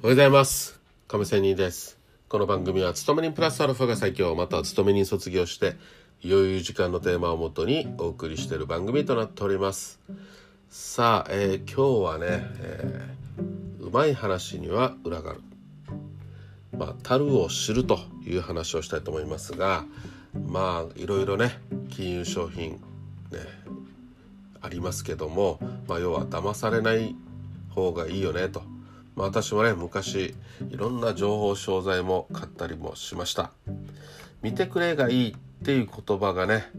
おはようございます。亀仙人です。この番組は勤め人プラスアルファが最強または勤め人卒業して余裕時間のテーマをもとにお送りしている番組となっております。さあ、えー、今日はね、えー、うまい話には裏がある。まあ樽を知るという話をしたいと思いますがまあいろいろね金融商品ねありますけども、まあ、要は騙されない方がいいよねと。まあ、私もね昔いろんな情報商材も買ったりもしました。見てくれがいいっていう言葉がね、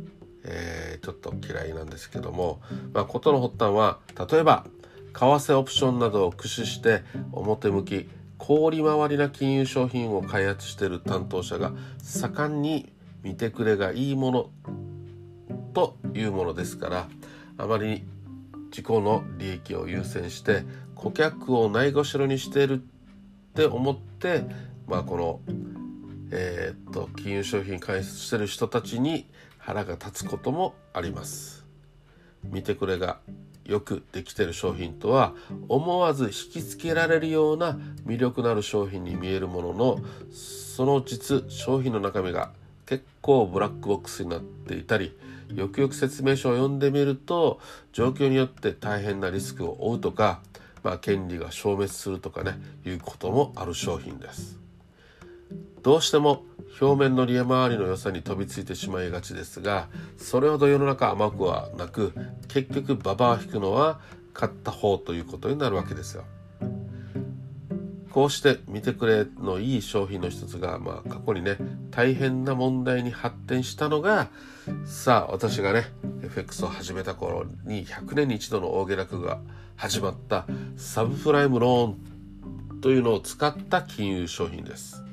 えー、ちょっと嫌いなんですけども、まあ、事の発端は例えば為替オプションなどを駆使して表向き小利回りな金融商品を開発している担当者が盛んに見てくれがいいものというものですからあまり自己の利益を優先して顧客をないがしろにしてるって思って、まあ、この、えー、っと金融商品開発してる人たちに腹が立つこともあります。見てくれがよくできてる商品とは思わず引きつけられるような魅力のある商品に見えるもののその実商品の中身が結構ブラックボックスになっていたりよくよく説明書を読んでみると状況によって大変なリスクを負うとかまあ、権利が消滅するとかねいうこともある商品です。どうしても表面の利回りの良さに飛びついてしまいがちですがそれほど世の中甘くはなく結局ババア引くのは買った方ということになるわけですよ。こうして見てくれのいい商品の一つが、まあ、過去にね大変な問題に発展したのがさあ私がね FX を始めた頃に100年に一度の大下落が始まったサブプライムローンというのを使った金融商品です。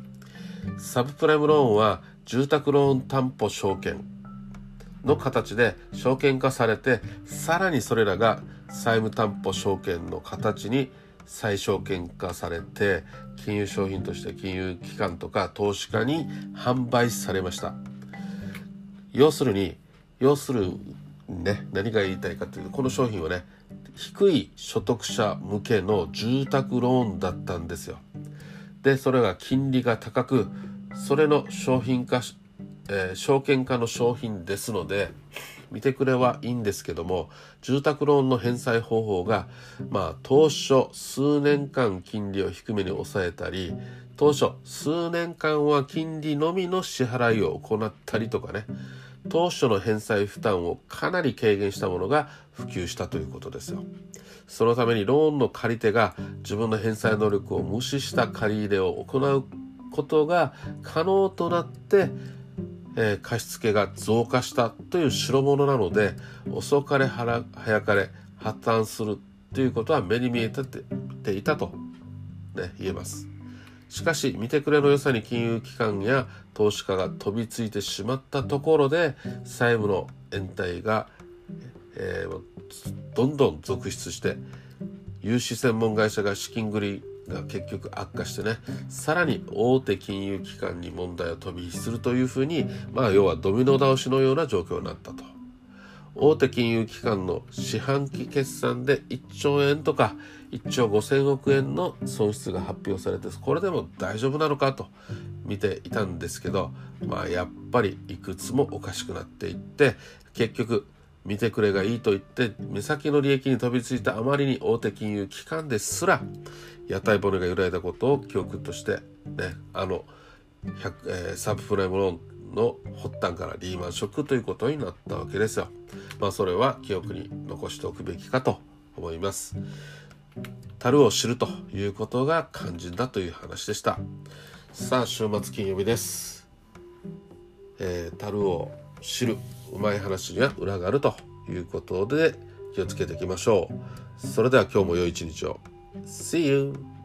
サブプライムローンは住宅ローン担保証券の形で証券化されてさらにそれらが債務担保証券の形に再証券化されて金融商品として金融機関とか投資家に販売されました。要するに要するね何が言いたいかというとこの商品はね低い所得者向けの住宅ローンだったんですよ。でそれが金利が高くそれの商品化、えー、証券化の商品ですので見てくれはいいんですけども住宅ローンの返済方法がまあ当初数年間金利を低めに抑えたり当初数年間は金利のみの支払いを行ったりとかね当初の返済負担をかなり軽減したものが普及したということですよ。そのためにローンの借り手が自分の返済能力を無視した借り入れを行うことが可能となってえー、貸付が増加したという代物なので遅かれ早かれ破綻するということは目に見えていたと、ね、言えます。しかし見てくれの良さに金融機関や投資家が飛びついてしまったところで債務の延滞が、えー、どんどん続出して融資専門会社が資金繰りが結局悪化してねさらに大手金融機関に問題を飛び火するというふうにまあ要はドミノ倒しのような状況になったと。大手金融機関の四半期決算で1兆円とか1兆5000億円の損失が発表されてこれでも大丈夫なのかと見ていたんですけど、まあ、やっぱりいくつもおかしくなっていって結局見てくれがいいと言って目先の利益に飛びついたあまりに大手金融機関ですら屋台骨が揺らいだことを記憶としてねあの、えー、サブプライムローンの発端からリーマンショックということになったわけですよ。まあそれは記憶に残しておくべきかと思います。樽を知るということが肝心だという話でした。さあ週末金曜日です。えー、樽を知るうまい話には裏があるということで気をつけていきましょう。それでは今日も良い一日を。See you!